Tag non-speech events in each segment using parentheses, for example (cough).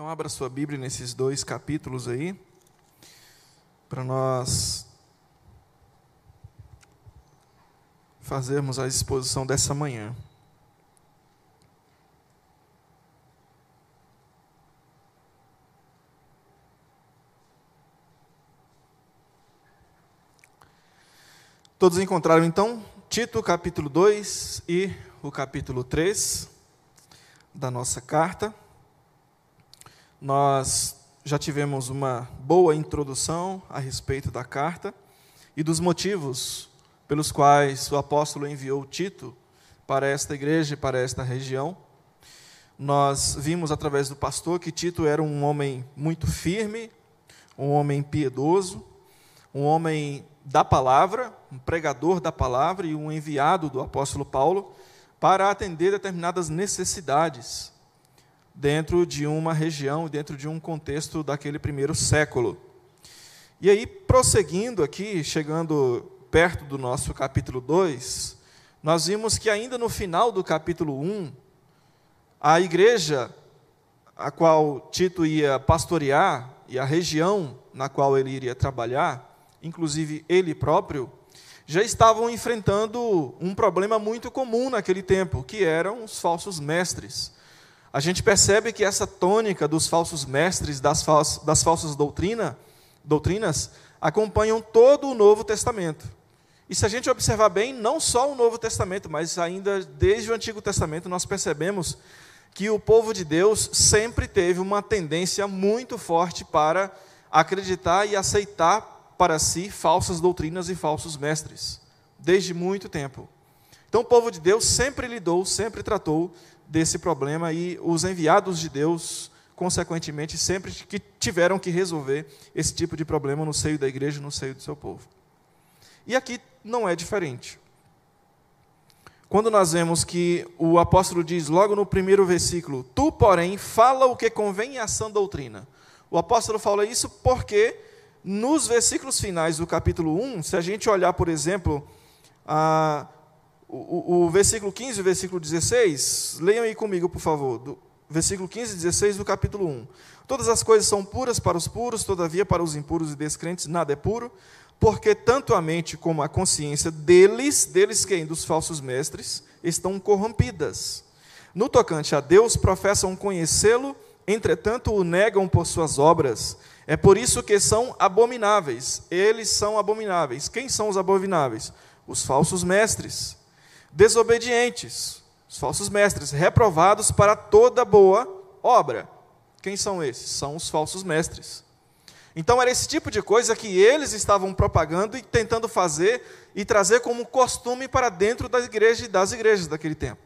Então, abra sua Bíblia nesses dois capítulos aí, para nós fazermos a exposição dessa manhã. Todos encontraram então Tito capítulo 2 e o capítulo 3 da nossa carta. Nós já tivemos uma boa introdução a respeito da carta e dos motivos pelos quais o apóstolo enviou Tito para esta igreja e para esta região. Nós vimos através do pastor que Tito era um homem muito firme, um homem piedoso, um homem da palavra, um pregador da palavra e um enviado do apóstolo Paulo para atender determinadas necessidades dentro de uma região, dentro de um contexto daquele primeiro século. E aí, prosseguindo aqui, chegando perto do nosso capítulo 2, nós vimos que ainda no final do capítulo 1, a igreja a qual Tito ia pastorear e a região na qual ele iria trabalhar, inclusive ele próprio, já estavam enfrentando um problema muito comum naquele tempo, que eram os falsos mestres a gente percebe que essa tônica dos falsos mestres, das, falsas, das falsas doutrina, doutrinas, acompanham todo o Novo Testamento. E se a gente observar bem, não só o Novo Testamento, mas ainda desde o Antigo Testamento, nós percebemos que o povo de Deus sempre teve uma tendência muito forte para acreditar e aceitar para si falsas doutrinas e falsos mestres, desde muito tempo. Então, o povo de Deus sempre lidou, sempre tratou desse problema e os enviados de Deus, consequentemente, sempre que tiveram que resolver esse tipo de problema no seio da igreja, no seio do seu povo. E aqui não é diferente. Quando nós vemos que o apóstolo diz logo no primeiro versículo: Tu, porém, fala o que convém à sã doutrina. O apóstolo fala isso porque nos versículos finais do capítulo 1, se a gente olhar, por exemplo, a o, o, versículo 15 e o versículo 16, leiam aí comigo, por favor, do versículo 15 e 16 do capítulo 1. Todas as coisas são puras para os puros, todavia para os impuros e descrentes nada é puro, porque tanto a mente como a consciência deles, deles quem? Dos falsos mestres, estão corrompidas. No tocante a Deus, professam conhecê-lo, entretanto o negam por suas obras. É por isso que são abomináveis. Eles são abomináveis. Quem são os abomináveis? Os falsos mestres desobedientes, os falsos mestres, reprovados para toda boa obra. Quem são esses? São os falsos mestres. Então era esse tipo de coisa que eles estavam propagando e tentando fazer e trazer como costume para dentro da igreja e das igrejas daquele tempo.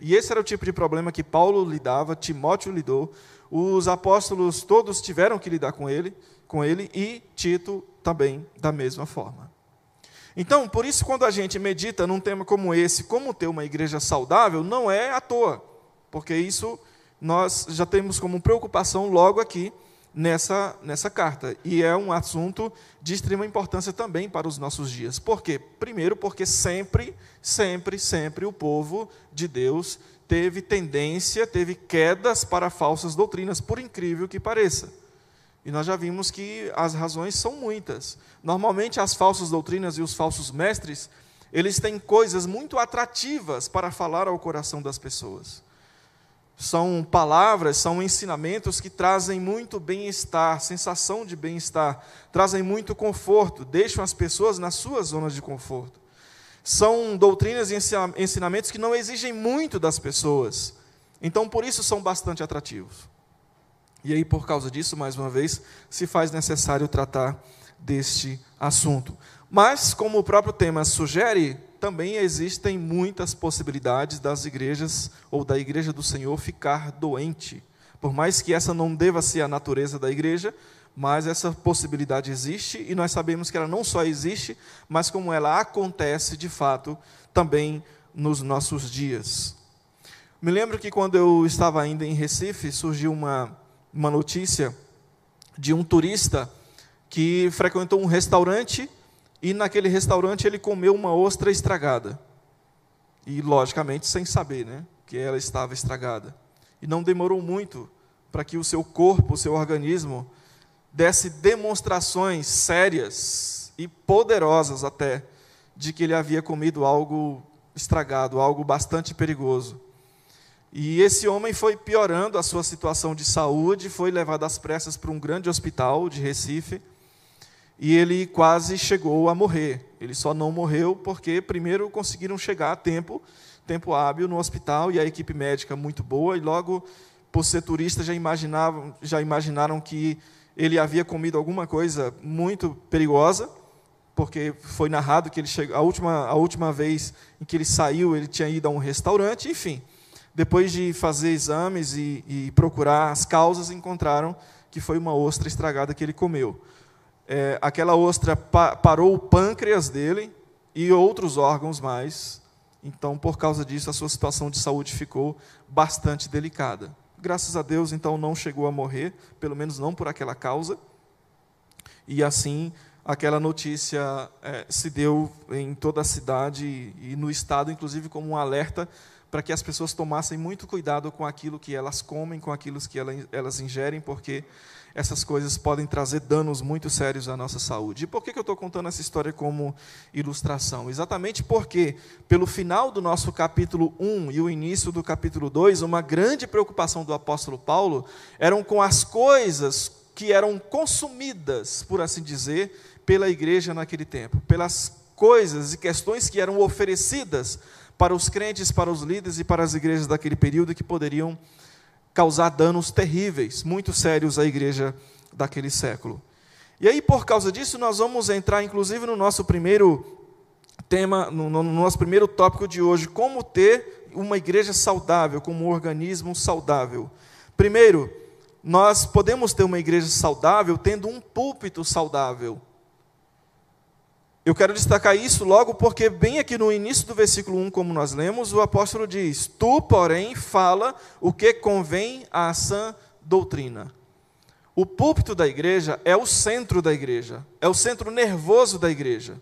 E esse era o tipo de problema que Paulo lidava, Timóteo lidou, os apóstolos todos tiveram que lidar com ele, com ele e Tito também da mesma forma. Então, por isso, quando a gente medita num tema como esse, como ter uma igreja saudável, não é à toa, porque isso nós já temos como preocupação logo aqui nessa, nessa carta. E é um assunto de extrema importância também para os nossos dias. Por quê? Primeiro, porque sempre, sempre, sempre o povo de Deus teve tendência, teve quedas para falsas doutrinas, por incrível que pareça. E nós já vimos que as razões são muitas. Normalmente, as falsas doutrinas e os falsos mestres, eles têm coisas muito atrativas para falar ao coração das pessoas. São palavras, são ensinamentos que trazem muito bem-estar, sensação de bem-estar, trazem muito conforto, deixam as pessoas nas suas zonas de conforto. São doutrinas e ensinamentos que não exigem muito das pessoas, então por isso são bastante atrativos. E aí, por causa disso, mais uma vez, se faz necessário tratar deste assunto. Mas, como o próprio tema sugere, também existem muitas possibilidades das igrejas ou da igreja do Senhor ficar doente. Por mais que essa não deva ser a natureza da igreja, mas essa possibilidade existe e nós sabemos que ela não só existe, mas como ela acontece de fato também nos nossos dias. Me lembro que quando eu estava ainda em Recife, surgiu uma uma notícia de um turista que frequentou um restaurante e naquele restaurante ele comeu uma ostra estragada. E logicamente sem saber, né, que ela estava estragada. E não demorou muito para que o seu corpo, o seu organismo, desse demonstrações sérias e poderosas até de que ele havia comido algo estragado, algo bastante perigoso. E esse homem foi piorando a sua situação de saúde, foi levado às pressas para um grande hospital de Recife, e ele quase chegou a morrer. Ele só não morreu porque primeiro conseguiram chegar a tempo, tempo hábil no hospital e a equipe médica muito boa, e logo por ser turista já imaginavam, já imaginaram que ele havia comido alguma coisa muito perigosa porque foi narrado que ele chegou, a última, a última vez em que ele saiu, ele tinha ido a um restaurante, enfim. Depois de fazer exames e, e procurar as causas, encontraram que foi uma ostra estragada que ele comeu. É, aquela ostra pa parou o pâncreas dele e outros órgãos mais. Então, por causa disso, a sua situação de saúde ficou bastante delicada. Graças a Deus, então, não chegou a morrer, pelo menos não por aquela causa. E assim, aquela notícia é, se deu em toda a cidade e, no estado, inclusive, como um alerta para que as pessoas tomassem muito cuidado com aquilo que elas comem, com aquilo que elas ingerem, porque essas coisas podem trazer danos muito sérios à nossa saúde. E por que eu estou contando essa história como ilustração? Exatamente porque, pelo final do nosso capítulo 1 e o início do capítulo 2, uma grande preocupação do apóstolo Paulo eram com as coisas que eram consumidas, por assim dizer, pela igreja naquele tempo, pelas coisas e questões que eram oferecidas para os crentes, para os líderes e para as igrejas daquele período que poderiam causar danos terríveis, muito sérios à igreja daquele século. E aí, por causa disso, nós vamos entrar, inclusive, no nosso primeiro tema, no, no nosso primeiro tópico de hoje: como ter uma igreja saudável, como um organismo saudável. Primeiro, nós podemos ter uma igreja saudável tendo um púlpito saudável. Eu quero destacar isso logo porque, bem aqui no início do versículo 1, como nós lemos, o apóstolo diz: Tu, porém, fala o que convém à sã doutrina. O púlpito da igreja é o centro da igreja, é o centro nervoso da igreja.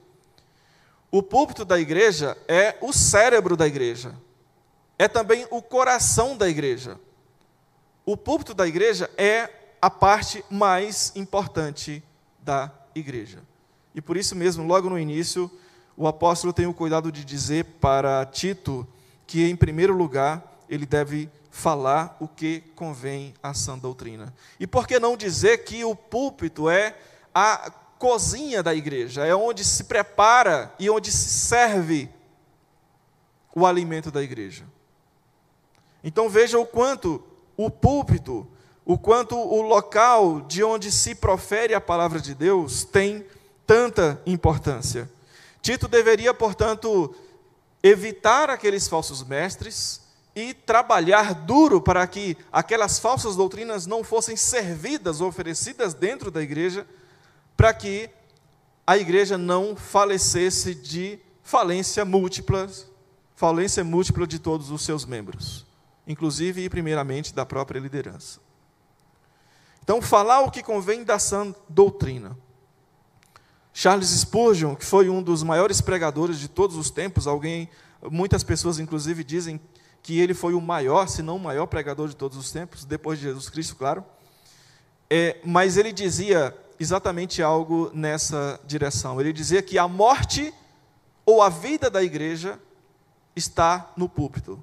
O púlpito da igreja é o cérebro da igreja, é também o coração da igreja. O púlpito da igreja é a parte mais importante da igreja. E por isso mesmo, logo no início, o apóstolo tem o cuidado de dizer para Tito que, em primeiro lugar, ele deve falar o que convém à sã doutrina. E por que não dizer que o púlpito é a cozinha da igreja, é onde se prepara e onde se serve o alimento da igreja? Então veja o quanto o púlpito, o quanto o local de onde se profere a palavra de Deus tem tanta importância. Tito deveria, portanto, evitar aqueles falsos mestres e trabalhar duro para que aquelas falsas doutrinas não fossem servidas, oferecidas dentro da igreja, para que a igreja não falecesse de falência múltipla, falência múltipla de todos os seus membros, inclusive e primeiramente da própria liderança. Então, falar o que convém da sã doutrina. Charles Spurgeon, que foi um dos maiores pregadores de todos os tempos, alguém, muitas pessoas inclusive dizem que ele foi o maior, se não o maior pregador de todos os tempos, depois de Jesus Cristo, claro. É, mas ele dizia exatamente algo nessa direção. Ele dizia que a morte ou a vida da igreja está no púlpito.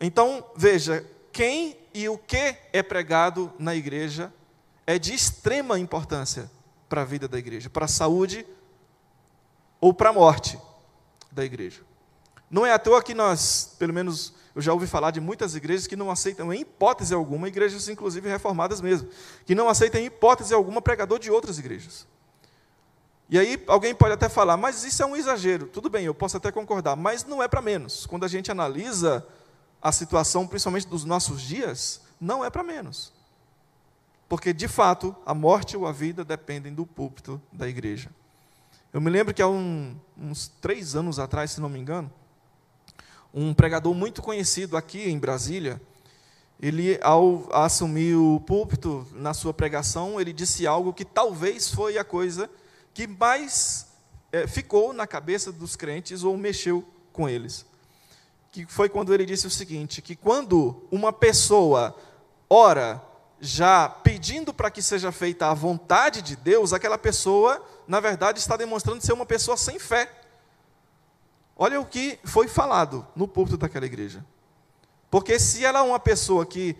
Então, veja, quem e o que é pregado na igreja é de extrema importância para a vida da igreja, para a saúde ou para a morte da igreja. Não é à toa que nós, pelo menos eu já ouvi falar de muitas igrejas que não aceitam em hipótese alguma, igrejas inclusive reformadas mesmo, que não aceitam em hipótese alguma pregador de outras igrejas. E aí alguém pode até falar, mas isso é um exagero. Tudo bem, eu posso até concordar, mas não é para menos. Quando a gente analisa a situação, principalmente dos nossos dias, não é para menos. Porque, de fato, a morte ou a vida dependem do púlpito da igreja. Eu me lembro que há um, uns três anos atrás, se não me engano, um pregador muito conhecido aqui em Brasília, ele, ao assumir o púlpito na sua pregação, ele disse algo que talvez foi a coisa que mais é, ficou na cabeça dos crentes ou mexeu com eles. que foi quando ele disse o seguinte: que quando uma pessoa ora já pedindo para que seja feita a vontade de Deus, aquela pessoa, na verdade, está demonstrando ser uma pessoa sem fé. Olha o que foi falado no púlpito daquela igreja. Porque se ela é uma pessoa que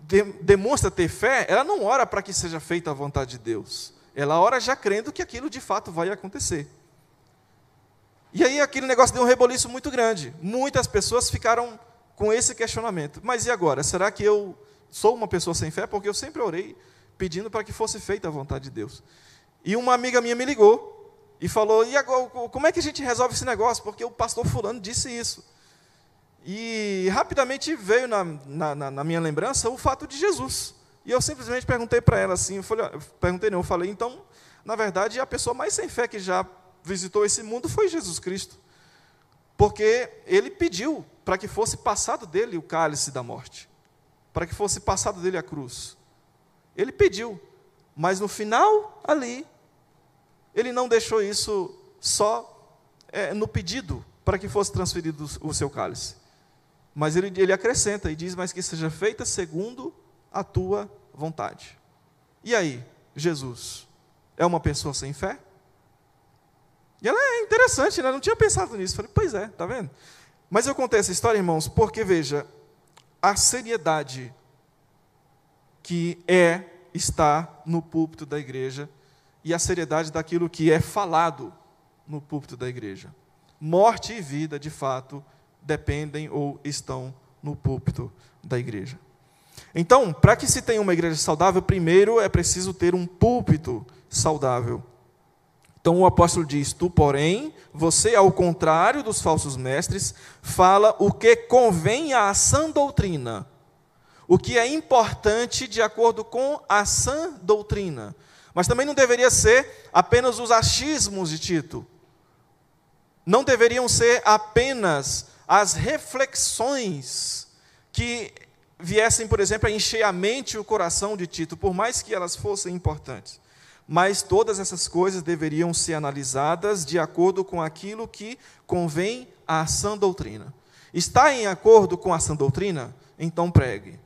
de, demonstra ter fé, ela não ora para que seja feita a vontade de Deus. Ela ora já crendo que aquilo de fato vai acontecer. E aí aquele negócio deu um reboliço muito grande. Muitas pessoas ficaram com esse questionamento. Mas e agora? Será que eu sou uma pessoa sem fé? Porque eu sempre orei pedindo para que fosse feita a vontade de Deus. E uma amiga minha me ligou e falou: e agora, como é que a gente resolve esse negócio? Porque o pastor Fulano disse isso. E rapidamente veio na, na, na minha lembrança o fato de Jesus. E eu simplesmente perguntei para ela assim: eu falei, perguntei não, eu falei, então, na verdade, a pessoa mais sem fé que já visitou esse mundo foi Jesus Cristo. Porque ele pediu para que fosse passado dele o cálice da morte, para que fosse passado dele a cruz. Ele pediu, mas no final, ali, ele não deixou isso só é, no pedido para que fosse transferido o seu cálice. Mas ele, ele acrescenta e diz: Mas que seja feita segundo a tua vontade. E aí, Jesus é uma pessoa sem fé? E ela é interessante, né? Eu não tinha pensado nisso. Falei, pois é, tá vendo? Mas eu contei essa história, irmãos, porque veja, a seriedade que é estar no púlpito da igreja e a seriedade daquilo que é falado no púlpito da igreja. Morte e vida, de fato, dependem ou estão no púlpito da igreja. Então, para que se tenha uma igreja saudável, primeiro é preciso ter um púlpito saudável. Então o apóstolo diz: Tu, porém, você, ao contrário dos falsos mestres, fala o que convém à sã doutrina, o que é importante de acordo com a sã doutrina. Mas também não deveria ser apenas os achismos de Tito. Não deveriam ser apenas as reflexões que viessem, por exemplo, a encher a mente e o coração de Tito, por mais que elas fossem importantes. Mas todas essas coisas deveriam ser analisadas de acordo com aquilo que convém à sã doutrina. Está em acordo com a sã doutrina? Então pregue.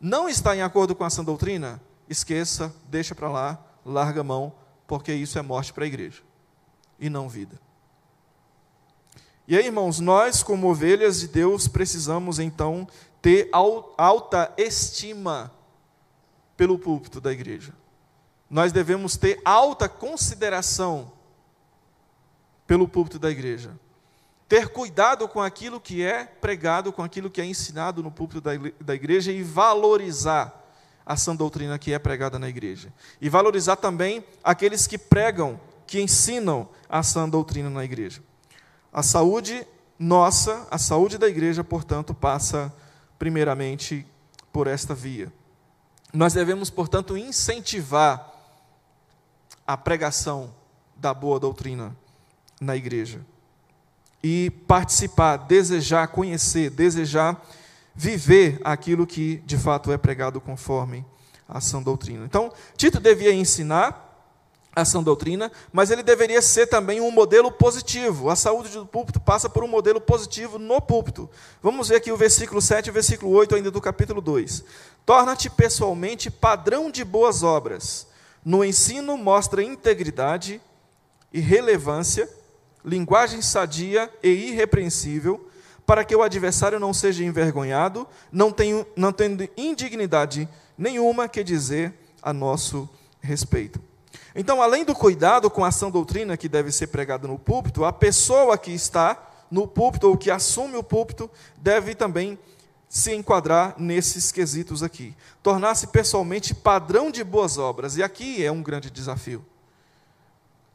Não está em acordo com a sã doutrina? Esqueça, deixa para lá, larga a mão, porque isso é morte para a igreja e não vida. E aí, irmãos, nós, como ovelhas de Deus, precisamos então ter alta estima pelo púlpito da igreja. Nós devemos ter alta consideração pelo púlpito da igreja. Ter cuidado com aquilo que é pregado, com aquilo que é ensinado no púlpito da igreja e valorizar a sã doutrina que é pregada na igreja. E valorizar também aqueles que pregam, que ensinam a sã doutrina na igreja. A saúde nossa, a saúde da igreja, portanto, passa primeiramente por esta via. Nós devemos, portanto, incentivar a pregação da boa doutrina na igreja. E participar, desejar conhecer, desejar viver aquilo que de fato é pregado conforme a sã doutrina. Então, Tito devia ensinar a sã doutrina, mas ele deveria ser também um modelo positivo. A saúde do púlpito passa por um modelo positivo no púlpito. Vamos ver aqui o versículo 7 e o versículo 8 ainda do capítulo 2. Torna-te pessoalmente padrão de boas obras. No ensino mostra integridade e relevância, linguagem sadia e irrepreensível, para que o adversário não seja envergonhado, não, tenha, não tendo indignidade nenhuma que dizer a nosso respeito. Então, além do cuidado com a ação doutrina que deve ser pregada no púlpito, a pessoa que está no púlpito ou que assume o púlpito deve também se enquadrar nesses quesitos aqui. Tornar-se pessoalmente padrão de boas obras. E aqui é um grande desafio.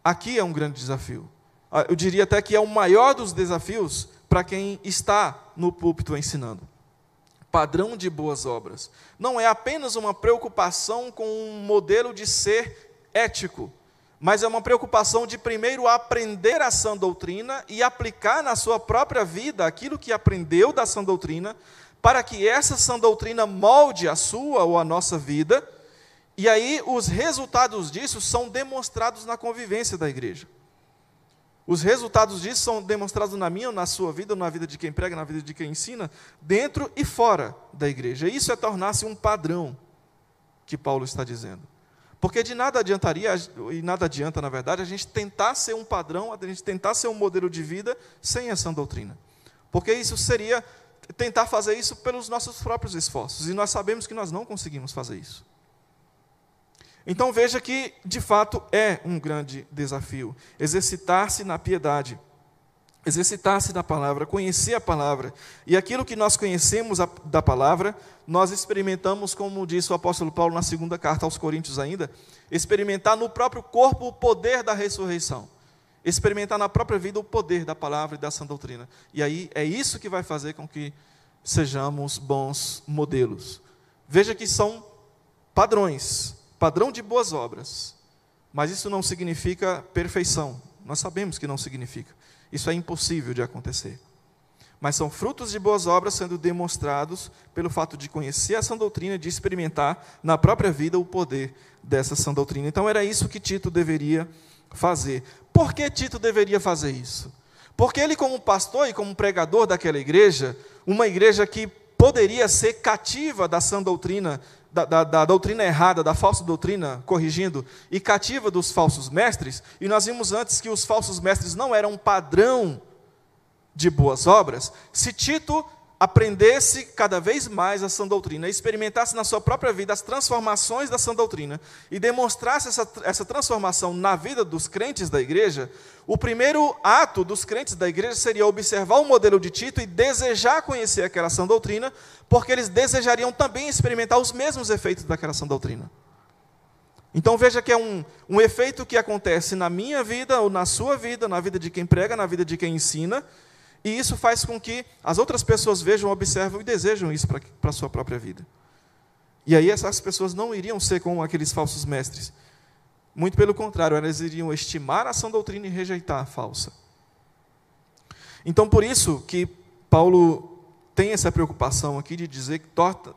Aqui é um grande desafio. Ah, eu diria até que é o maior dos desafios para quem está no púlpito ensinando. Padrão de boas obras. Não é apenas uma preocupação com um modelo de ser ético, mas é uma preocupação de primeiro aprender a sã doutrina e aplicar na sua própria vida aquilo que aprendeu da sã doutrina, para que essa sã doutrina molde a sua ou a nossa vida, e aí os resultados disso são demonstrados na convivência da igreja. Os resultados disso são demonstrados na minha, na sua vida, na vida de quem prega, na vida de quem ensina, dentro e fora da igreja. Isso é tornar-se um padrão que Paulo está dizendo. Porque de nada adiantaria, e nada adianta, na verdade, a gente tentar ser um padrão, a gente tentar ser um modelo de vida sem essa doutrina. Porque isso seria tentar fazer isso pelos nossos próprios esforços, e nós sabemos que nós não conseguimos fazer isso. Então veja que, de fato, é um grande desafio exercitar-se na piedade, exercitar-se na palavra, conhecer a palavra. E aquilo que nós conhecemos da palavra, nós experimentamos, como disse o apóstolo Paulo na segunda carta aos Coríntios ainda, experimentar no próprio corpo o poder da ressurreição. Experimentar na própria vida o poder da palavra e da sã doutrina. E aí é isso que vai fazer com que sejamos bons modelos. Veja que são padrões, padrão de boas obras. Mas isso não significa perfeição. Nós sabemos que não significa. Isso é impossível de acontecer. Mas são frutos de boas obras sendo demonstrados pelo fato de conhecer a sã doutrina, de experimentar na própria vida o poder dessa sã doutrina. Então era isso que Tito deveria fazer. Por que Tito deveria fazer isso? Porque ele, como pastor e como pregador daquela igreja, uma igreja que poderia ser cativa da sã doutrina da, da, da, doutrina errada, da falsa doutrina, corrigindo, e cativa dos falsos mestres, e nós vimos antes que os falsos mestres não eram um padrão de boas obras, se Tito aprendesse cada vez mais a sã doutrina, experimentasse na sua própria vida as transformações da sã doutrina e demonstrasse essa, essa transformação na vida dos crentes da igreja, o primeiro ato dos crentes da igreja seria observar o modelo de Tito e desejar conhecer aquela sã doutrina, porque eles desejariam também experimentar os mesmos efeitos daquela sã doutrina. Então veja que é um, um efeito que acontece na minha vida, ou na sua vida, na vida de quem prega, na vida de quem ensina, e isso faz com que as outras pessoas vejam, observam e desejam isso para a sua própria vida. E aí essas pessoas não iriam ser como aqueles falsos mestres. Muito pelo contrário, elas iriam estimar a sã doutrina e rejeitar a falsa. Então, por isso que Paulo tem essa preocupação aqui de dizer que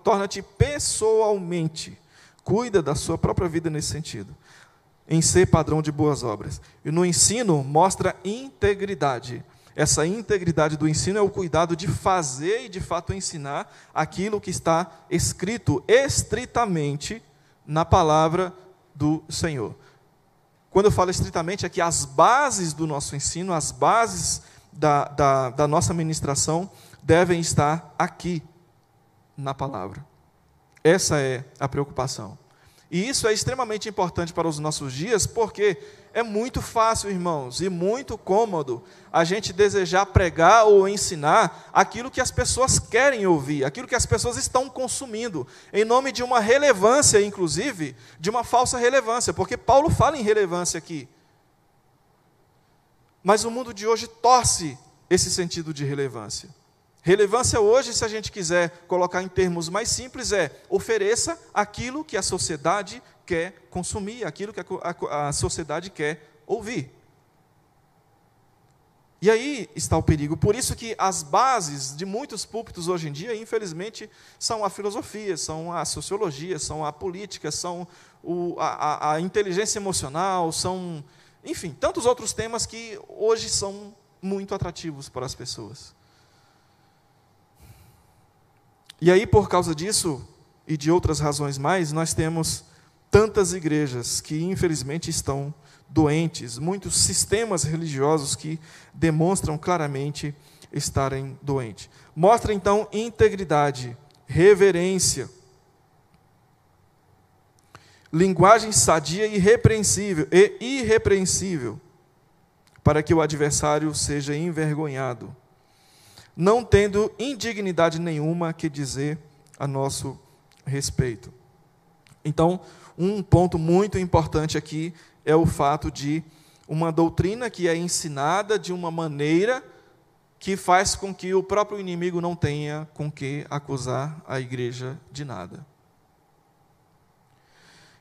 torna-te pessoalmente, cuida da sua própria vida nesse sentido, em ser padrão de boas obras. E no ensino mostra integridade essa integridade do ensino é o cuidado de fazer e de fato ensinar aquilo que está escrito estritamente na palavra do Senhor. Quando eu falo estritamente, é que as bases do nosso ensino, as bases da, da, da nossa ministração, devem estar aqui, na palavra. Essa é a preocupação. E isso é extremamente importante para os nossos dias, porque é muito fácil, irmãos, e muito cômodo a gente desejar pregar ou ensinar aquilo que as pessoas querem ouvir, aquilo que as pessoas estão consumindo, em nome de uma relevância, inclusive, de uma falsa relevância, porque Paulo fala em relevância aqui. Mas o mundo de hoje torce esse sentido de relevância. Relevância hoje, se a gente quiser colocar em termos mais simples, é ofereça aquilo que a sociedade quer consumir, aquilo que a, a, sociedade quer ouvir. E aí está o perigo. Por isso que as bases de muitos púlpitos hoje em dia, infelizmente, são a filosofia, são a sociologia, são a política, são o, a, a, inteligência emocional, são, enfim, tantos outros temas que hoje são muito atrativos para as pessoas. E aí, por causa disso e de outras razões mais, nós temos tantas igrejas que, infelizmente, estão doentes, muitos sistemas religiosos que demonstram claramente estarem doentes. Mostra então integridade, reverência, linguagem sadia e irrepreensível, e irrepreensível, para que o adversário seja envergonhado não tendo indignidade nenhuma que dizer a nosso respeito. Então, um ponto muito importante aqui é o fato de uma doutrina que é ensinada de uma maneira que faz com que o próprio inimigo não tenha com que acusar a igreja de nada.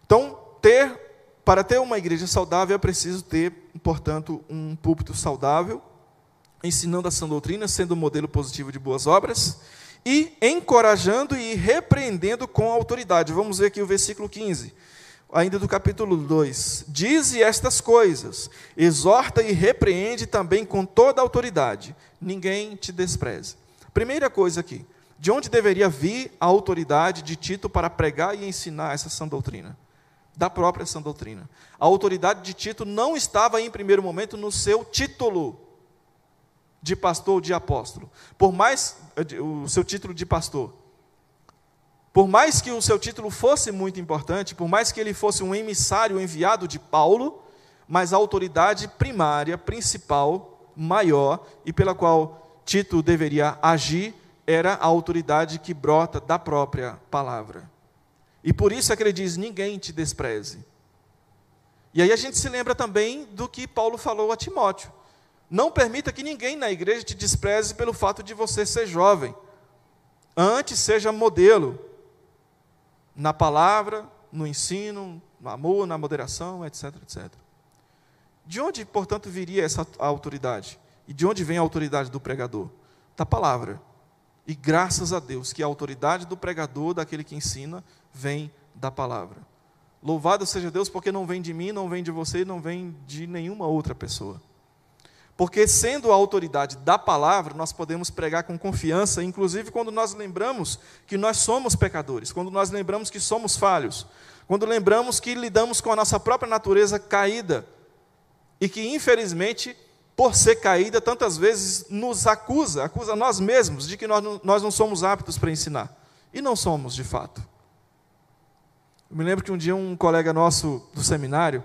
Então, ter para ter uma igreja saudável é preciso ter, portanto, um púlpito saudável, ensinando a sã doutrina, sendo um modelo positivo de boas obras, e encorajando e repreendendo com autoridade. Vamos ver aqui o versículo 15. Ainda do capítulo 2: Dize estas coisas, exorta e repreende também com toda autoridade, ninguém te despreze. Primeira coisa aqui, de onde deveria vir a autoridade de Tito para pregar e ensinar essa sã doutrina? Da própria sã doutrina. A autoridade de Tito não estava, em primeiro momento, no seu título de pastor ou de apóstolo. Por mais eh, o seu título de pastor. Por mais que o seu título fosse muito importante, por mais que ele fosse um emissário enviado de Paulo, mas a autoridade primária, principal, maior e pela qual Tito deveria agir era a autoridade que brota da própria palavra. E por isso é que ele diz: ninguém te despreze. E aí a gente se lembra também do que Paulo falou a Timóteo. Não permita que ninguém na igreja te despreze pelo fato de você ser jovem. Antes, seja modelo na palavra, no ensino, no amor, na moderação, etc, etc. De onde, portanto, viria essa autoridade? E de onde vem a autoridade do pregador? Da palavra. E graças a Deus que a autoridade do pregador, daquele que ensina, vem da palavra. Louvado seja Deus, porque não vem de mim, não vem de você, não vem de nenhuma outra pessoa. Porque, sendo a autoridade da palavra, nós podemos pregar com confiança, inclusive quando nós lembramos que nós somos pecadores, quando nós lembramos que somos falhos, quando lembramos que lidamos com a nossa própria natureza caída e que, infelizmente, por ser caída, tantas vezes nos acusa, acusa nós mesmos de que nós não, nós não somos aptos para ensinar. E não somos, de fato. Eu me lembro que um dia um colega nosso do seminário,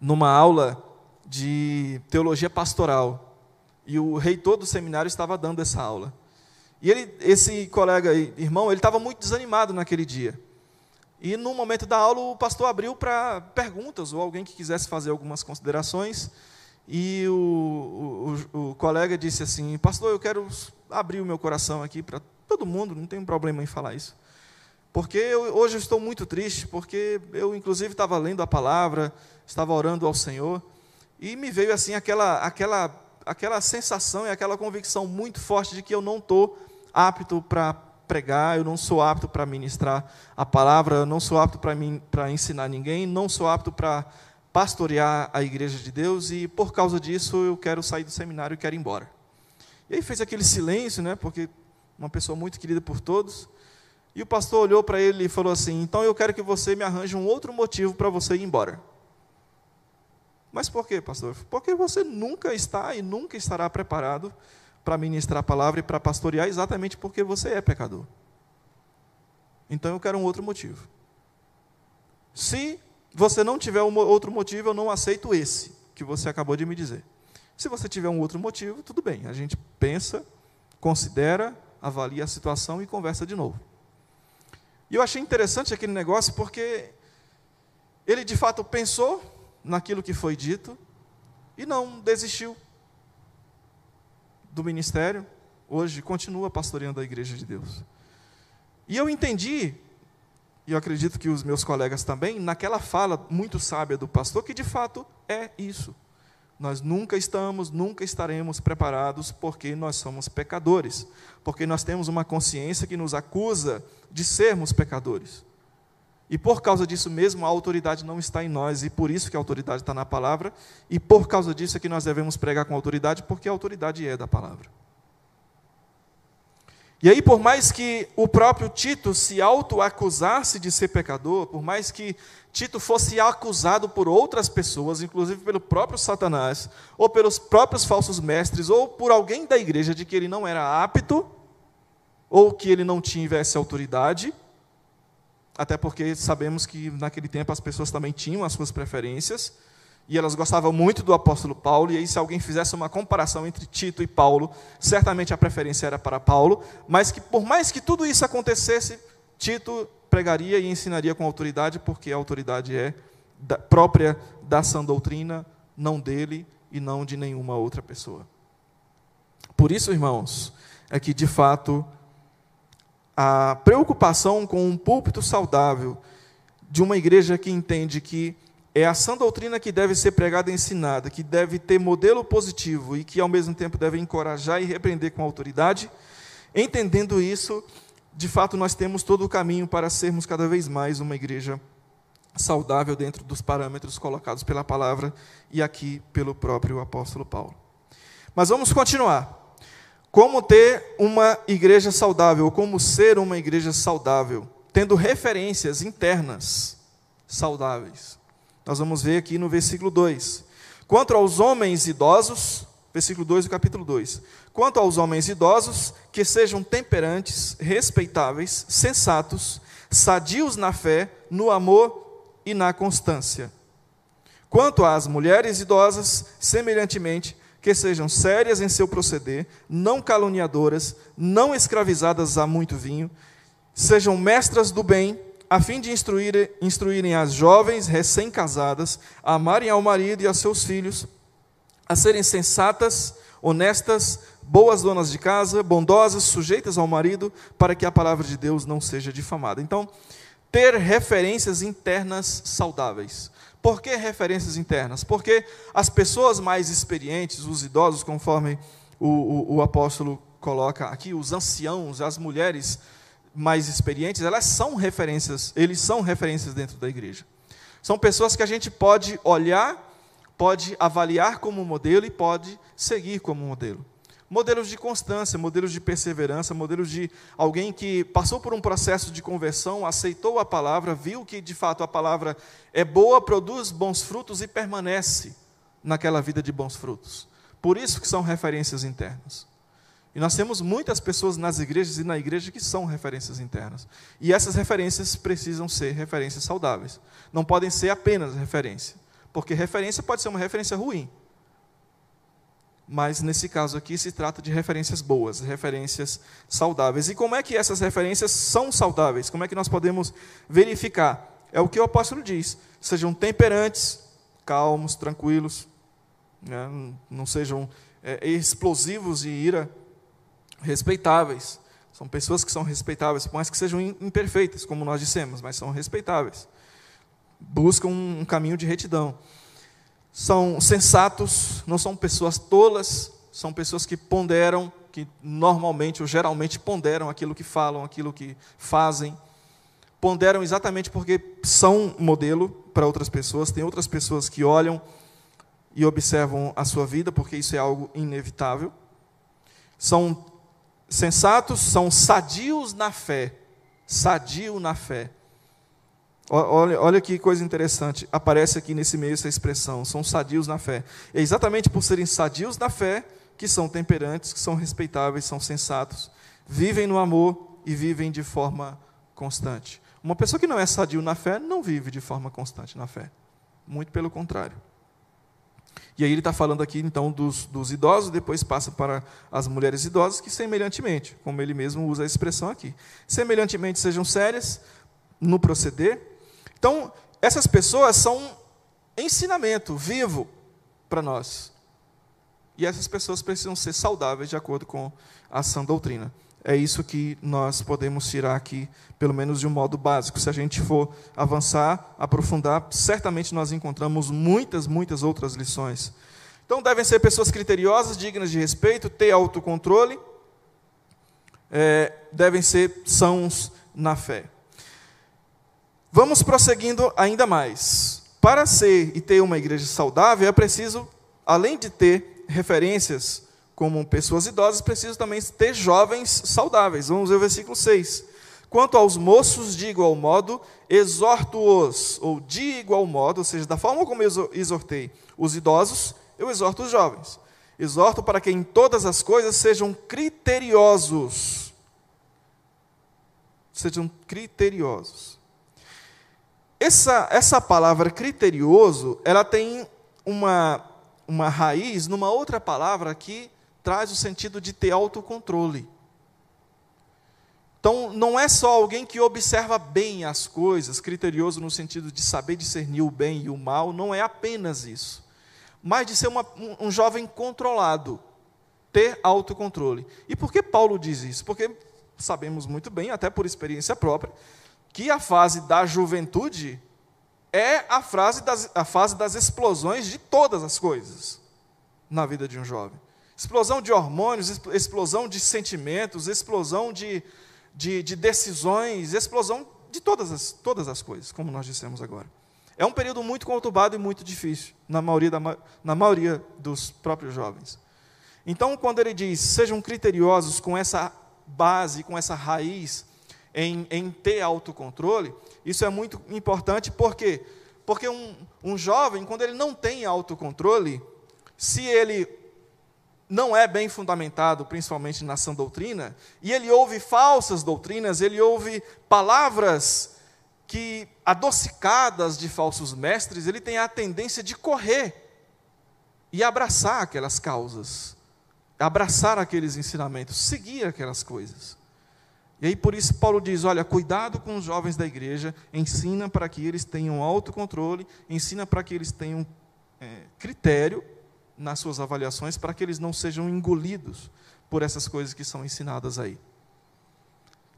numa aula de teologia pastoral. E o reitor do seminário estava dando essa aula. E ele, esse colega, irmão, ele estava muito desanimado naquele dia. E no momento da aula, o pastor abriu para perguntas, ou alguém que quisesse fazer algumas considerações. E o, o, o, colega disse assim: Pastor, eu quero abrir o meu coração aqui para todo mundo, não tem problema em falar isso. Porque eu, hoje eu estou muito triste, porque eu, inclusive, estava lendo a palavra, estava orando ao Senhor. E me veio assim aquela, aquela, aquela sensação e aquela convicção muito forte de que eu não estou apto para pregar, eu não sou apto para ministrar a palavra, eu não sou apto para ensinar ninguém, não sou apto para pastorear a igreja de Deus e por causa disso eu quero sair do seminário e quero ir embora. E aí fez aquele silêncio, né? Porque uma pessoa muito querida por todos. E o pastor olhou para ele e falou assim: Então eu quero que você me arranje um outro motivo para você ir embora. Mas por quê, pastor? Porque você nunca está e nunca estará preparado para ministrar a palavra e para pastorear exatamente porque você é pecador. Então eu quero um outro motivo. Se você não tiver um outro motivo, eu não aceito esse que você acabou de me dizer. Se você tiver um outro motivo, tudo bem. A gente pensa, considera, avalia a situação e conversa de novo. E eu achei interessante aquele negócio porque ele de fato pensou, naquilo que foi dito e não desistiu do ministério. Hoje continua pastoreando a igreja de Deus. E eu entendi, e eu acredito que os meus colegas também, naquela fala muito sábia do pastor, que de fato é isso. Nós nunca estamos, nunca estaremos preparados porque nós somos pecadores, porque nós temos uma consciência que nos acusa de sermos pecadores. E por causa disso mesmo, a autoridade não está em nós, e por isso que a autoridade está na palavra, e por causa disso é que nós devemos pregar com autoridade, porque a autoridade é da palavra. E aí, por mais que o próprio Tito se auto-acusasse de ser pecador, por mais que Tito fosse acusado por outras pessoas, inclusive pelo próprio Satanás, ou pelos próprios falsos mestres, ou por alguém da igreja de que ele não era apto, ou que ele não tivesse autoridade, até porque sabemos que naquele tempo as pessoas também tinham as suas preferências, e elas gostavam muito do apóstolo Paulo, e aí se alguém fizesse uma comparação entre Tito e Paulo, certamente a preferência era para Paulo, mas que por mais que tudo isso acontecesse, Tito pregaria e ensinaria com autoridade, porque a autoridade é da, própria da sã doutrina, não dele e não de nenhuma outra pessoa. Por isso, irmãos, é que de fato a preocupação com um púlpito saudável de uma igreja que entende que é a sã doutrina que deve ser pregada e ensinada, que deve ter modelo positivo e que, ao mesmo tempo, deve encorajar e repreender com autoridade. Entendendo isso, de fato, nós temos todo o caminho para sermos cada vez mais uma igreja saudável dentro dos parâmetros colocados pela palavra e aqui pelo próprio apóstolo Paulo. Mas vamos continuar. Como ter uma igreja saudável, como ser uma igreja saudável, tendo referências internas saudáveis. Nós vamos ver aqui no versículo 2. Quanto aos homens idosos, versículo 2 do capítulo 2. Quanto aos homens idosos, que sejam temperantes, respeitáveis, sensatos, sadios na fé, no amor e na constância. Quanto às mulheres idosas, semelhantemente, que sejam sérias em seu proceder, não caluniadoras, não escravizadas a muito vinho, sejam mestras do bem, a fim de instruir, instruírem as jovens recém-casadas a amarem ao marido e a seus filhos, a serem sensatas, honestas, boas donas de casa, bondosas, sujeitas ao marido, para que a palavra de Deus não seja difamada. Então, ter referências internas saudáveis. Por que referências internas? Porque as pessoas mais experientes, os idosos, conforme o, o, o apóstolo coloca aqui, os anciãos, as mulheres mais experientes, elas são referências, eles são referências dentro da igreja. São pessoas que a gente pode olhar, pode avaliar como modelo e pode seguir como modelo modelos de constância, modelos de perseverança, modelos de alguém que passou por um processo de conversão, aceitou a palavra, viu que de fato a palavra é boa, produz bons frutos e permanece naquela vida de bons frutos. Por isso que são referências internas. E nós temos muitas pessoas nas igrejas e na igreja que são referências internas. E essas referências precisam ser referências saudáveis. Não podem ser apenas referência. Porque referência pode ser uma referência ruim mas nesse caso aqui se trata de referências boas, referências saudáveis. E como é que essas referências são saudáveis? Como é que nós podemos verificar? É o que o apóstolo diz: sejam temperantes, calmos, tranquilos, né? não sejam é, explosivos de ira, respeitáveis. São pessoas que são respeitáveis, por mais que sejam imperfeitas, como nós dissemos, mas são respeitáveis. Buscam um caminho de retidão são sensatos, não são pessoas tolas, são pessoas que ponderam, que normalmente ou geralmente ponderam aquilo que falam, aquilo que fazem. Ponderam exatamente porque são modelo para outras pessoas, tem outras pessoas que olham e observam a sua vida, porque isso é algo inevitável. São sensatos, são sadios na fé. Sadio na fé. Olha, olha que coisa interessante, aparece aqui nesse meio essa expressão, são sadios na fé. É exatamente por serem sadios na fé que são temperantes, que são respeitáveis, são sensatos, vivem no amor e vivem de forma constante. Uma pessoa que não é sadio na fé não vive de forma constante na fé. Muito pelo contrário. E aí ele está falando aqui então dos, dos, idosos, depois passa para as mulheres idosas, que semelhantemente, como ele mesmo usa a expressão aqui, semelhantemente sejam sérias no proceder, então, essas pessoas são ensinamento vivo para nós. E essas pessoas precisam ser saudáveis de acordo com a sã doutrina. É isso que nós podemos tirar aqui, pelo menos de um modo básico. Se a gente for avançar, aprofundar, certamente nós encontramos muitas, muitas outras lições. Então, devem ser pessoas criteriosas, dignas de respeito, ter autocontrole, é, devem ser sãos na fé. Vamos prosseguindo ainda mais. Para ser e ter uma igreja saudável, é preciso, além de ter referências como pessoas idosas, preciso também ter jovens saudáveis. Vamos ver o versículo 6. Quanto aos moços, de igual modo, exorto-os, ou de igual modo, ou seja, da forma como eu exortei os idosos, eu exorto os jovens. Exorto para que em todas as coisas sejam criteriosos. Sejam criteriosos. Essa, essa palavra criterioso, ela tem uma, uma raiz numa outra palavra que traz o sentido de ter autocontrole. Então, não é só alguém que observa bem as coisas, criterioso no sentido de saber discernir o bem e o mal, não é apenas isso. Mas de ser uma, um, um jovem controlado, ter autocontrole. E por que Paulo diz isso? Porque sabemos muito bem, até por experiência própria, que a fase da juventude é a, frase das, a fase das explosões de todas as coisas na vida de um jovem. Explosão de hormônios, explosão de sentimentos, explosão de, de, de decisões, explosão de todas as, todas as coisas, como nós dissemos agora. É um período muito conturbado e muito difícil, na maioria, da, na maioria dos próprios jovens. Então, quando ele diz, sejam criteriosos com essa base, com essa raiz em, em ter autocontrole, isso é muito importante, por quê? Porque um, um jovem, quando ele não tem autocontrole, se ele não é bem fundamentado, principalmente na sã doutrina, e ele ouve falsas doutrinas, ele ouve palavras que adocicadas de falsos mestres, ele tem a tendência de correr e abraçar aquelas causas, abraçar aqueles ensinamentos, seguir aquelas coisas. E aí por isso Paulo diz: olha, cuidado com os jovens da igreja, ensina para que eles tenham autocontrole, ensina para que eles tenham é, critério nas suas avaliações para que eles não sejam engolidos por essas coisas que são ensinadas aí.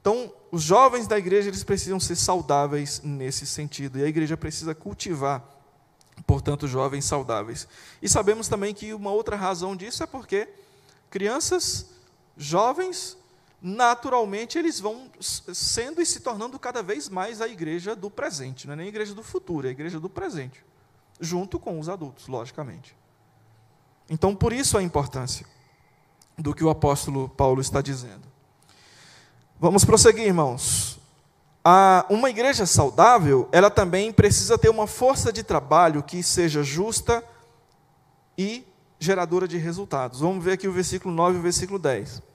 Então, os jovens da igreja eles precisam ser saudáveis nesse sentido e a igreja precisa cultivar, portanto, jovens saudáveis. E sabemos também que uma outra razão disso é porque crianças, jovens, naturalmente eles vão sendo e se tornando cada vez mais a igreja do presente, não é nem a igreja do futuro, é a igreja do presente, junto com os adultos, logicamente. Então, por isso a importância do que o apóstolo Paulo está dizendo. Vamos prosseguir, irmãos. A, uma igreja saudável, ela também precisa ter uma força de trabalho que seja justa e geradora de resultados. Vamos ver aqui o versículo 9 e o versículo 10.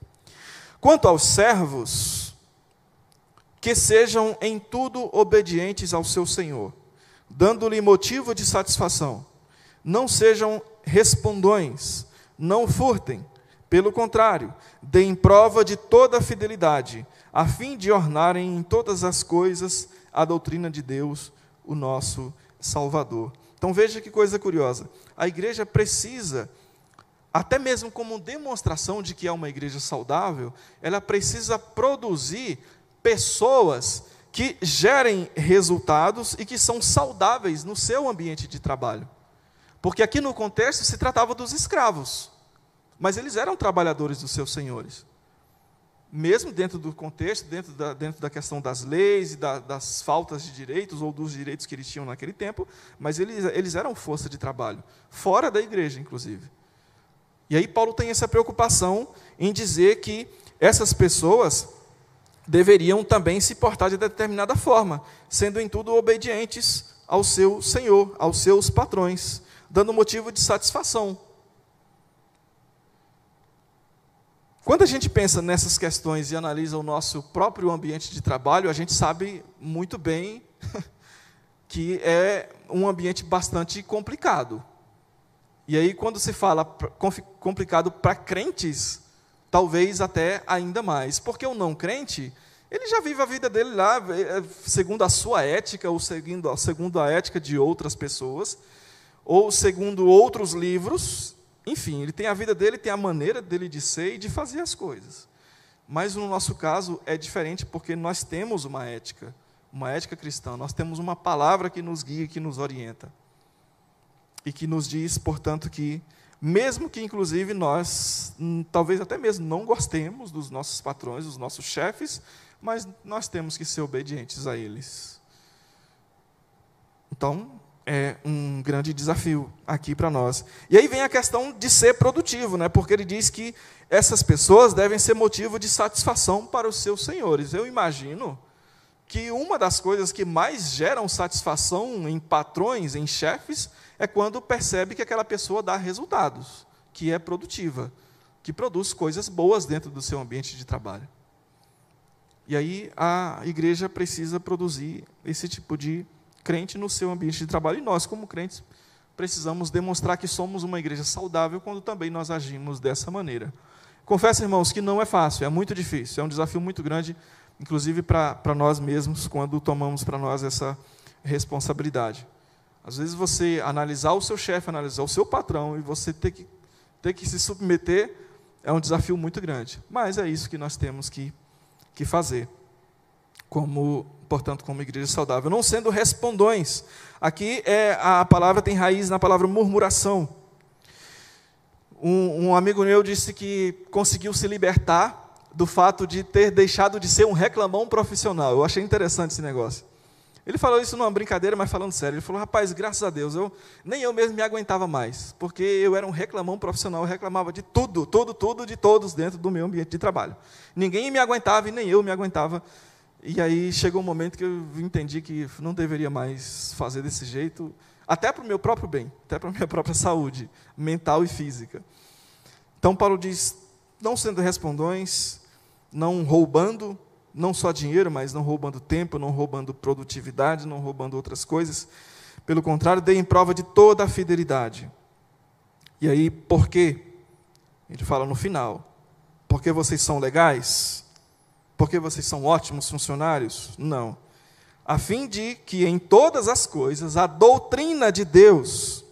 Quanto aos servos, que sejam em tudo obedientes ao seu Senhor, dando-lhe motivo de satisfação. Não sejam respondões, não furtem. Pelo contrário, deem prova de toda a fidelidade, a fim de ornarem em todas as coisas a doutrina de Deus, o nosso Salvador. Então veja que coisa curiosa. A igreja precisa, até mesmo como demonstração de que é uma igreja saudável, ela precisa produzir pessoas que gerem resultados e que são saudáveis no seu ambiente de trabalho. Porque aqui no contexto se tratava dos escravos, mas eles eram trabalhadores dos seus senhores. Mesmo dentro do contexto, dentro da, dentro da questão das leis e da, das faltas de direitos ou dos direitos que eles tinham naquele tempo, mas eles, eles eram força de trabalho, fora da igreja, inclusive. E aí Paulo tem essa preocupação em dizer que essas pessoas deveriam também se portar de determinada forma, sendo em tudo obedientes ao seu senhor, aos seus patrões dando motivo de satisfação. Quando a gente pensa nessas questões e analisa o nosso próprio ambiente de trabalho, a gente sabe muito bem (laughs) que é um ambiente bastante complicado. E aí, quando se fala complicado para crentes, talvez até ainda mais, porque o não crente, ele já vive a vida dele lá, é, segundo a sua ética, ou segundo, segundo a ética de outras pessoas, ou segundo outros livros, enfim, ele tem a vida dele, tem a maneira dele de ser e de fazer as coisas. Mas no nosso caso é diferente porque nós temos uma ética, uma ética cristã, nós temos uma palavra que nos guia, que nos orienta. E que nos diz, portanto, que mesmo que inclusive nós, hum, talvez até mesmo não gostemos dos nossos patrões, dos nossos chefes, mas nós temos que ser obedientes a eles. Então, é um grande desafio aqui para nós. E aí vem a questão de ser produtivo, né? porque ele diz que essas pessoas devem ser motivo de satisfação para os seus senhores. Eu imagino que uma das coisas que mais geram satisfação em patrões, em chefes, é quando percebe que aquela pessoa dá resultados, que é produtiva, que produz coisas boas dentro do seu ambiente de trabalho. E aí a igreja precisa produzir esse tipo de crente no seu ambiente de trabalho. E nós, como crentes, precisamos demonstrar que somos uma igreja saudável quando também nós agimos dessa maneira. Confesso, irmãos, que não é fácil, é muito difícil, é um desafio muito grande, inclusive para nós mesmos, quando tomamos para nós essa responsabilidade. Às vezes você analisar o seu chefe, analisar o seu patrão e você ter que, ter que se submeter é um desafio muito grande. Mas é isso que nós temos que, que fazer como portanto, como igreja saudável, não sendo respondões. Aqui é a palavra tem raiz na palavra murmuração. Um, um amigo meu disse que conseguiu se libertar do fato de ter deixado de ser um reclamão profissional. Eu achei interessante esse negócio. Ele falou isso numa brincadeira, mas falando sério. Ele falou: rapaz, graças a Deus, eu, nem eu mesmo me aguentava mais, porque eu era um reclamão profissional, eu reclamava de tudo, tudo, tudo, de todos dentro do meu ambiente de trabalho. Ninguém me aguentava e nem eu me aguentava. E aí chegou um momento que eu entendi que não deveria mais fazer desse jeito, até para o meu próprio bem, até para a (laughs) minha própria saúde mental e física. Então Paulo diz: não sendo respondões, não roubando, não só dinheiro, mas não roubando tempo, não roubando produtividade, não roubando outras coisas. Pelo contrário, deem prova de toda a fidelidade. E aí, por quê? Ele fala no final: porque vocês são legais? Porque vocês são ótimos funcionários? Não. A fim de que em todas as coisas a doutrina de Deus,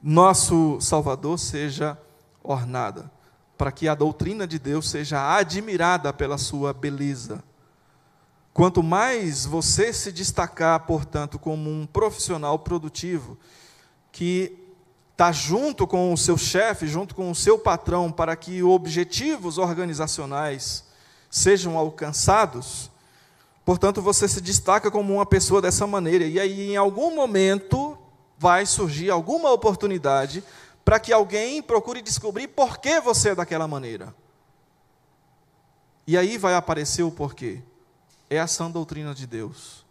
nosso Salvador, seja ornada para que a doutrina de Deus seja admirada pela sua beleza. Quanto mais você se destacar, portanto, como um profissional produtivo, que está junto com o seu chefe, junto com o seu patrão, para que objetivos organizacionais sejam alcançados, portanto, você se destaca como uma pessoa dessa maneira, e aí, em algum momento, vai surgir alguma oportunidade para que alguém procure descobrir por que você é daquela maneira. E aí vai aparecer o porquê. É a sã doutrina de Deus,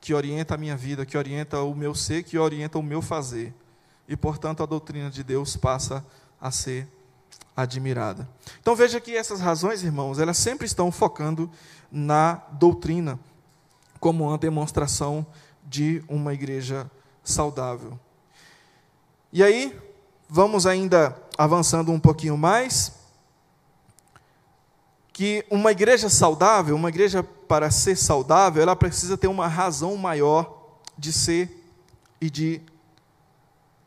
que orienta a minha vida, que orienta o meu ser, que orienta o meu fazer. E, portanto, a doutrina de Deus passa a ser admirada. Então veja que essas razões, irmãos, elas sempre estão focando na doutrina, como uma demonstração de uma igreja saudável. E aí, vamos ainda avançando um pouquinho mais, que uma igreja saudável, uma igreja para ser saudável, ela precisa ter uma razão maior de ser e de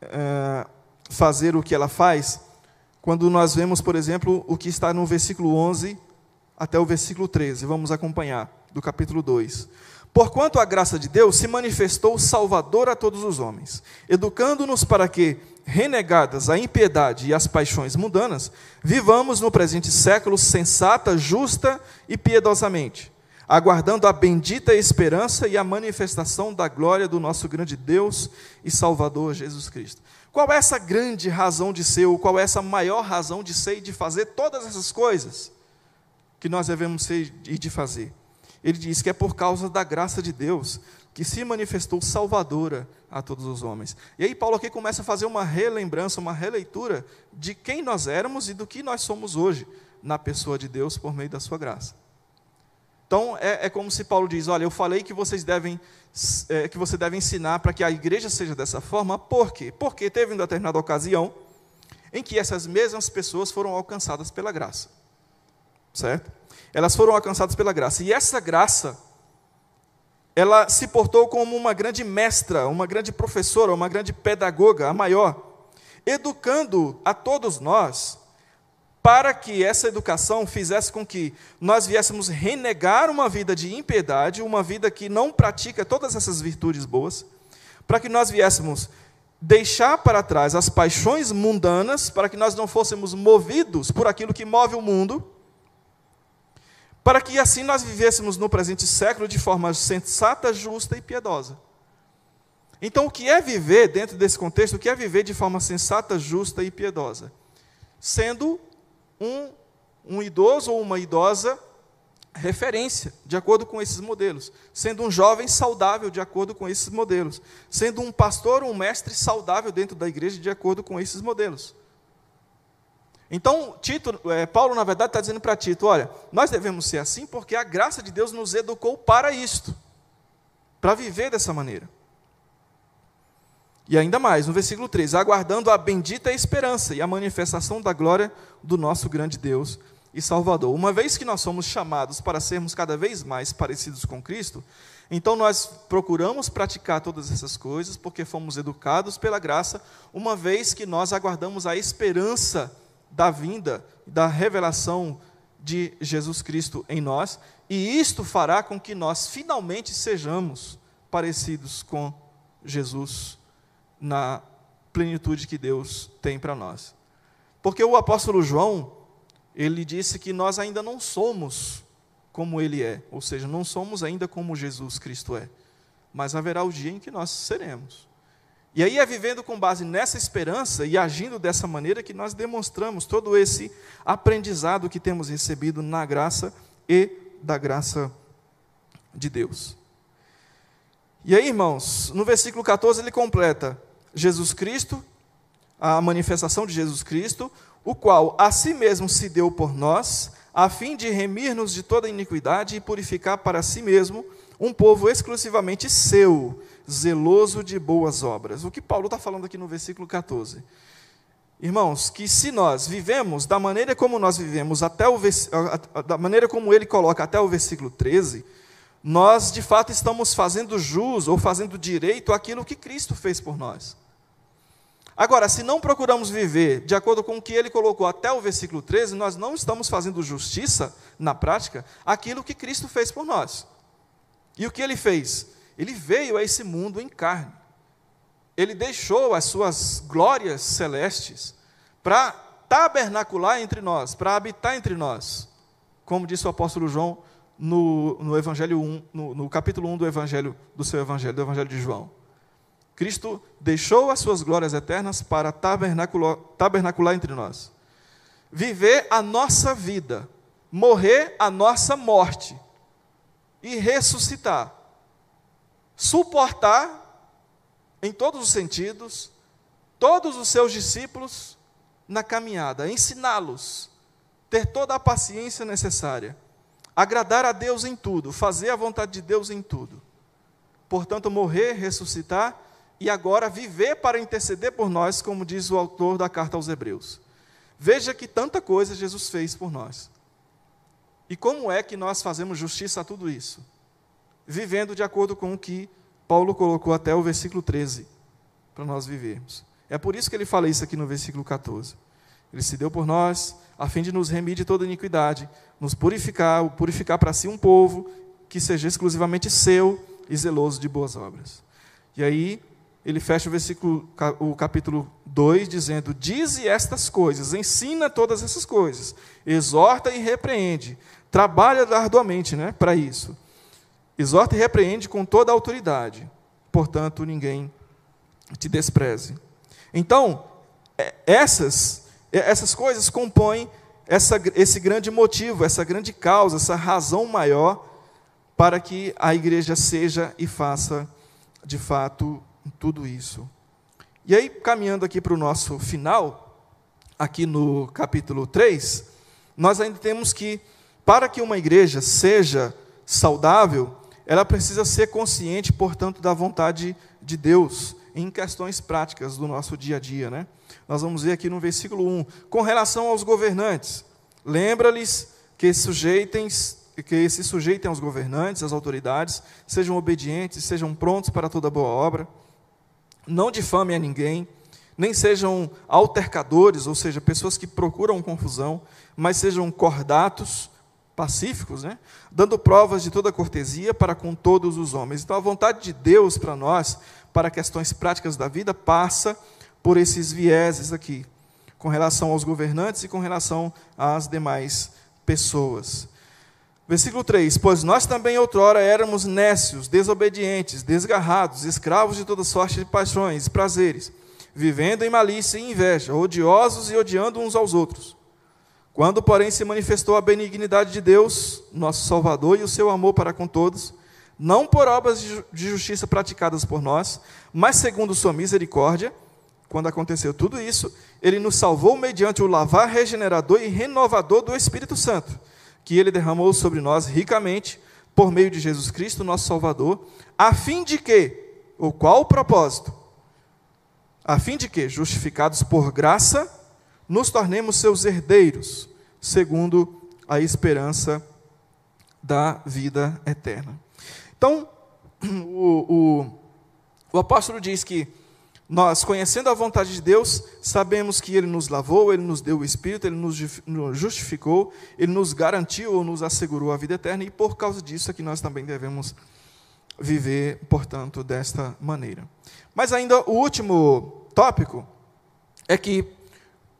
uh, fazer o que ela faz. Quando nós vemos, por exemplo, o que está no versículo 11 até o versículo 13, vamos acompanhar, do capítulo 2. Porquanto a graça de Deus se manifestou salvador a todos os homens, educando-nos para que, renegadas a impiedade e as paixões mundanas, vivamos no presente século sensata, justa e piedosamente, aguardando a bendita esperança e a manifestação da glória do nosso grande Deus e Salvador Jesus Cristo. Qual é essa grande razão de ser, ou qual é essa maior razão de ser e de fazer todas essas coisas que nós devemos ser e de fazer? Ele diz que é por causa da graça de Deus que se manifestou salvadora a todos os homens. E aí Paulo aqui começa a fazer uma relembrança, uma releitura de quem nós éramos e do que nós somos hoje na pessoa de Deus por meio da sua graça. Então é, é como se Paulo diz: olha, eu falei que vocês devem é, que você deve ensinar para que a igreja seja dessa forma. Por quê? Porque teve uma determinada ocasião em que essas mesmas pessoas foram alcançadas pela graça, certo? Elas foram alcançadas pela graça. E essa graça, ela se portou como uma grande mestra, uma grande professora, uma grande pedagoga, a maior, educando a todos nós, para que essa educação fizesse com que nós viéssemos renegar uma vida de impiedade, uma vida que não pratica todas essas virtudes boas, para que nós viéssemos deixar para trás as paixões mundanas, para que nós não fôssemos movidos por aquilo que move o mundo, para que assim nós vivêssemos no presente século de forma sensata, justa e piedosa. Então, o que é viver dentro desse contexto? O que é viver de forma sensata, justa e piedosa? Sendo um, um idoso ou uma idosa referência, de acordo com esses modelos. Sendo um jovem saudável, de acordo com esses modelos. Sendo um pastor ou um mestre saudável dentro da igreja, de acordo com esses modelos. Então, Tito, é, Paulo, na verdade, está dizendo para Tito: olha, nós devemos ser assim porque a graça de Deus nos educou para isto, para viver dessa maneira. E ainda mais, no versículo 3: aguardando a bendita esperança e a manifestação da glória do nosso grande Deus e Salvador. Uma vez que nós somos chamados para sermos cada vez mais parecidos com Cristo, então nós procuramos praticar todas essas coisas porque fomos educados pela graça, uma vez que nós aguardamos a esperança da vinda, da revelação de Jesus Cristo em nós, e isto fará com que nós finalmente sejamos parecidos com Jesus na plenitude que Deus tem para nós. Porque o apóstolo João, ele disse que nós ainda não somos como ele é, ou seja, não somos ainda como Jesus Cristo é, mas haverá o dia em que nós seremos. E aí é vivendo com base nessa esperança e agindo dessa maneira que nós demonstramos todo esse aprendizado que temos recebido na graça e da graça de Deus. E aí, irmãos, no versículo 14 ele completa: Jesus Cristo, a manifestação de Jesus Cristo, o qual a si mesmo se deu por nós, a fim de remir-nos de toda iniquidade e purificar para si mesmo um povo exclusivamente seu, zeloso de boas obras. O que Paulo está falando aqui no versículo 14? Irmãos, que se nós vivemos da maneira como nós vivemos até o da maneira como ele coloca até o versículo 13, nós de fato estamos fazendo jus ou fazendo direito àquilo que Cristo fez por nós. Agora, se não procuramos viver de acordo com o que ele colocou até o versículo 13, nós não estamos fazendo justiça, na prática, aquilo que Cristo fez por nós. E o que ele fez? Ele veio a esse mundo em carne. Ele deixou as suas glórias celestes para tabernacular entre nós, para habitar entre nós. Como disse o apóstolo João no, no Evangelho 1, no, no capítulo 1 do Evangelho, do seu Evangelho, do Evangelho de João. Cristo deixou as suas glórias eternas para tabernacular, tabernacular entre nós. Viver a nossa vida, morrer a nossa morte e ressuscitar. Suportar, em todos os sentidos, todos os seus discípulos na caminhada, ensiná-los, ter toda a paciência necessária, agradar a Deus em tudo, fazer a vontade de Deus em tudo. Portanto, morrer, ressuscitar e agora viver para interceder por nós, como diz o autor da carta aos Hebreus. Veja que tanta coisa Jesus fez por nós. E como é que nós fazemos justiça a tudo isso? Vivendo de acordo com o que Paulo colocou até o versículo 13, para nós vivermos. É por isso que ele fala isso aqui no versículo 14. Ele se deu por nós, a fim de nos remir de toda iniquidade, nos purificar, purificar para si um povo que seja exclusivamente seu e zeloso de boas obras. E aí, ele fecha o versículo, o capítulo 2, dizendo: Dize estas coisas, ensina todas essas coisas, exorta e repreende, trabalha arduamente né, para isso. Exorta e repreende com toda a autoridade, portanto, ninguém te despreze. Então, é, essas, é, essas coisas compõem essa, esse grande motivo, essa grande causa, essa razão maior para que a igreja seja e faça, de fato, tudo isso. E aí, caminhando aqui para o nosso final, aqui no capítulo 3, nós ainda temos que, para que uma igreja seja saudável, ela precisa ser consciente, portanto, da vontade de Deus em questões práticas do nosso dia a dia. Né? Nós vamos ver aqui no versículo 1, com relação aos governantes, lembra-lhes que sujeitem que se sujeitem aos governantes, às autoridades, sejam obedientes, sejam prontos para toda boa obra não difamem a ninguém, nem sejam altercadores, ou seja, pessoas que procuram confusão, mas sejam cordatos, pacíficos, né? dando provas de toda cortesia para com todos os homens. Então, a vontade de Deus para nós, para questões práticas da vida, passa por esses vieses aqui, com relação aos governantes e com relação às demais pessoas. Versículo 3: Pois nós também outrora éramos nécios, desobedientes, desgarrados, escravos de toda sorte de paixões e prazeres, vivendo em malícia e inveja, odiosos e odiando uns aos outros. Quando, porém, se manifestou a benignidade de Deus, nosso Salvador, e o seu amor para com todos, não por obras de justiça praticadas por nós, mas segundo sua misericórdia, quando aconteceu tudo isso, ele nos salvou mediante o lavar regenerador e renovador do Espírito Santo que ele derramou sobre nós ricamente por meio de Jesus Cristo, nosso Salvador, a fim de que, o qual o propósito? A fim de que, justificados por graça, nos tornemos seus herdeiros, segundo a esperança da vida eterna. Então, (clears throat) o, o, o apóstolo diz que nós, conhecendo a vontade de Deus, sabemos que Ele nos lavou, Ele nos deu o Espírito, Ele nos justificou, Ele nos garantiu ou nos assegurou a vida eterna, e por causa disso é que nós também devemos viver, portanto, desta maneira. Mas ainda o último tópico é que,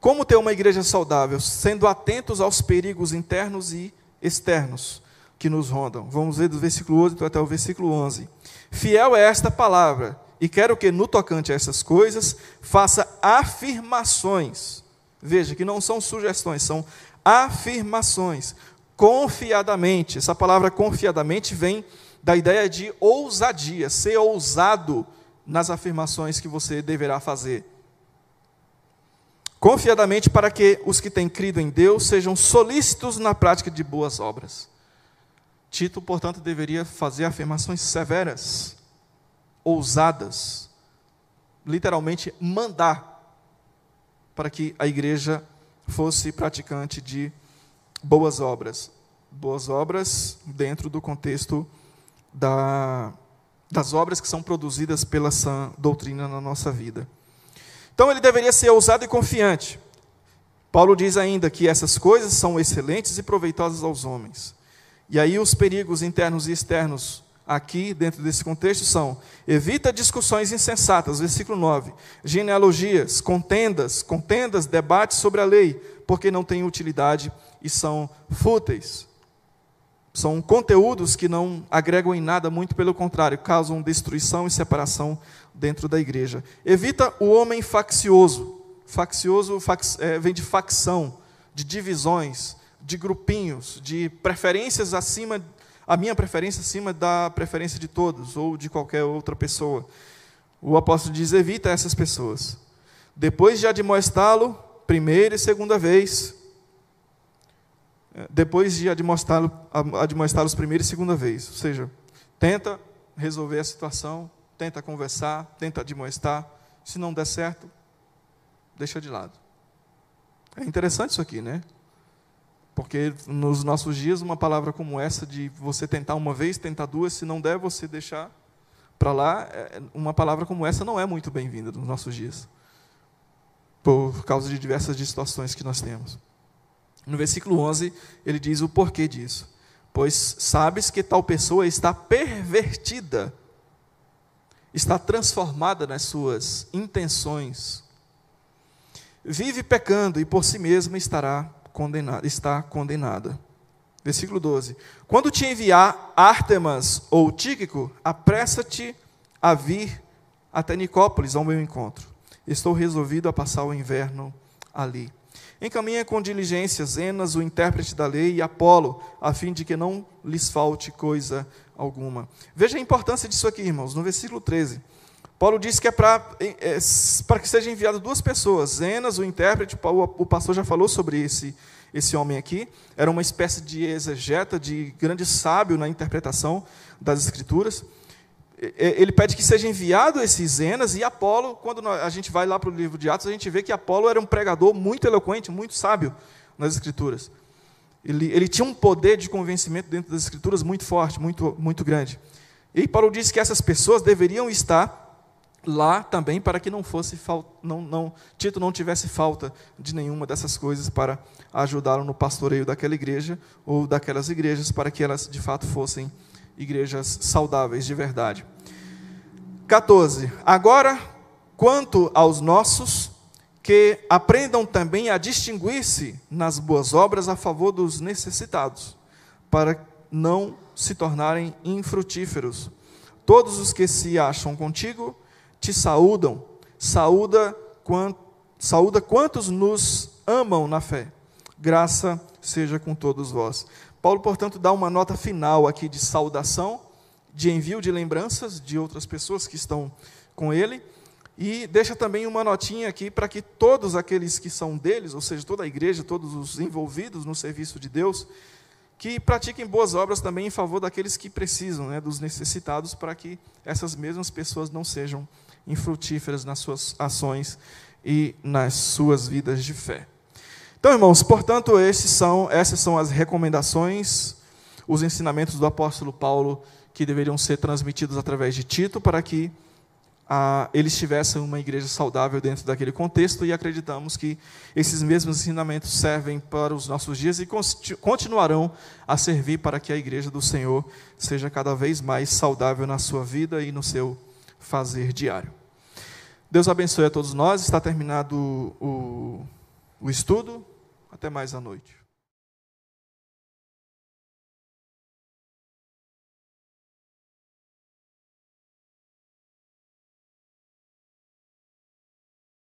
Como ter uma igreja saudável? Sendo atentos aos perigos internos e externos que nos rondam. Vamos ver do versículo 8 até o versículo 11. Fiel é esta palavra, e quero que no tocante a essas coisas faça afirmações. Veja que não são sugestões, são afirmações. Confiadamente. Essa palavra confiadamente vem da ideia de ousadia, ser ousado nas afirmações que você deverá fazer. Confiadamente para que os que têm crido em Deus sejam solícitos na prática de boas obras. Tito, portanto, deveria fazer afirmações severas, ousadas, literalmente mandar para que a igreja fosse praticante de boas obras. Boas obras dentro do contexto da, das obras que são produzidas pela sã doutrina na nossa vida. Então ele deveria ser ousado e confiante. Paulo diz ainda que essas coisas são excelentes e proveitosas aos homens. E aí os perigos internos e externos aqui dentro desse contexto são: evita discussões insensatas, versículo 9, genealogias, contendas, contendas, debates sobre a lei, porque não têm utilidade e são fúteis. São conteúdos que não agregam em nada, muito pelo contrário, causam destruição e separação dentro da igreja. Evita o homem faccioso. Faccioso fac, é, vem de facção, de divisões, de grupinhos, de preferências acima, a minha preferência acima da preferência de todos ou de qualquer outra pessoa. O apóstolo diz: evita essas pessoas. Depois de admoestá-lo, primeira e segunda vez, depois de admoestá-los primeira e segunda vez. Ou seja, tenta resolver a situação, tenta conversar, tenta admoestar. Se não der certo, deixa de lado. É interessante isso aqui, né? Porque nos nossos dias, uma palavra como essa, de você tentar uma vez, tentar duas, se não der, você deixar para lá, é, uma palavra como essa não é muito bem-vinda nos nossos dias. Por causa de diversas situações que nós temos. No versículo 11, ele diz o porquê disso. Pois sabes que tal pessoa está pervertida, está transformada nas suas intenções, vive pecando e por si mesma estará condenada, está condenada. Versículo 12: Quando te enviar Ártemas ou Tíquico, apressa-te a vir até Nicópolis ao meu encontro. Estou resolvido a passar o inverno ali. Encaminha com diligência Zenas, o intérprete da lei, e Apolo, a fim de que não lhes falte coisa alguma. Veja a importância disso aqui, irmãos, no versículo 13. Paulo diz que é para é, para que sejam enviadas duas pessoas. Zenas, o intérprete, o pastor já falou sobre esse, esse homem aqui. Era uma espécie de exegeta, de grande sábio na interpretação das Escrituras ele pede que seja enviado esses Zenas e Apolo, quando a gente vai lá para o livro de Atos, a gente vê que Apolo era um pregador muito eloquente, muito sábio nas Escrituras. Ele, ele tinha um poder de convencimento dentro das Escrituras muito forte, muito, muito grande. E Paulo disse que essas pessoas deveriam estar lá também para que não fosse não, não, Tito não tivesse falta de nenhuma dessas coisas para ajudá-lo no pastoreio daquela igreja ou daquelas igrejas para que elas de fato fossem igrejas saudáveis de verdade. 14. Agora, quanto aos nossos, que aprendam também a distinguir-se nas boas obras a favor dos necessitados, para não se tornarem infrutíferos. Todos os que se acham contigo te saúdam. Saúda, quant, saúda quantos nos amam na fé. Graça seja com todos vós. Paulo, portanto, dá uma nota final aqui de saudação, de envio de lembranças de outras pessoas que estão com ele, e deixa também uma notinha aqui para que todos aqueles que são deles, ou seja, toda a igreja, todos os envolvidos no serviço de Deus, que pratiquem boas obras também em favor daqueles que precisam, né, dos necessitados, para que essas mesmas pessoas não sejam infrutíferas nas suas ações e nas suas vidas de fé. Então, irmãos, portanto, esses são, essas são as recomendações, os ensinamentos do apóstolo Paulo que deveriam ser transmitidos através de Tito para que ah, eles tivessem uma igreja saudável dentro daquele contexto e acreditamos que esses mesmos ensinamentos servem para os nossos dias e continuarão a servir para que a igreja do Senhor seja cada vez mais saudável na sua vida e no seu fazer diário. Deus abençoe a todos nós. Está terminado o o estudo. Até mais à noite.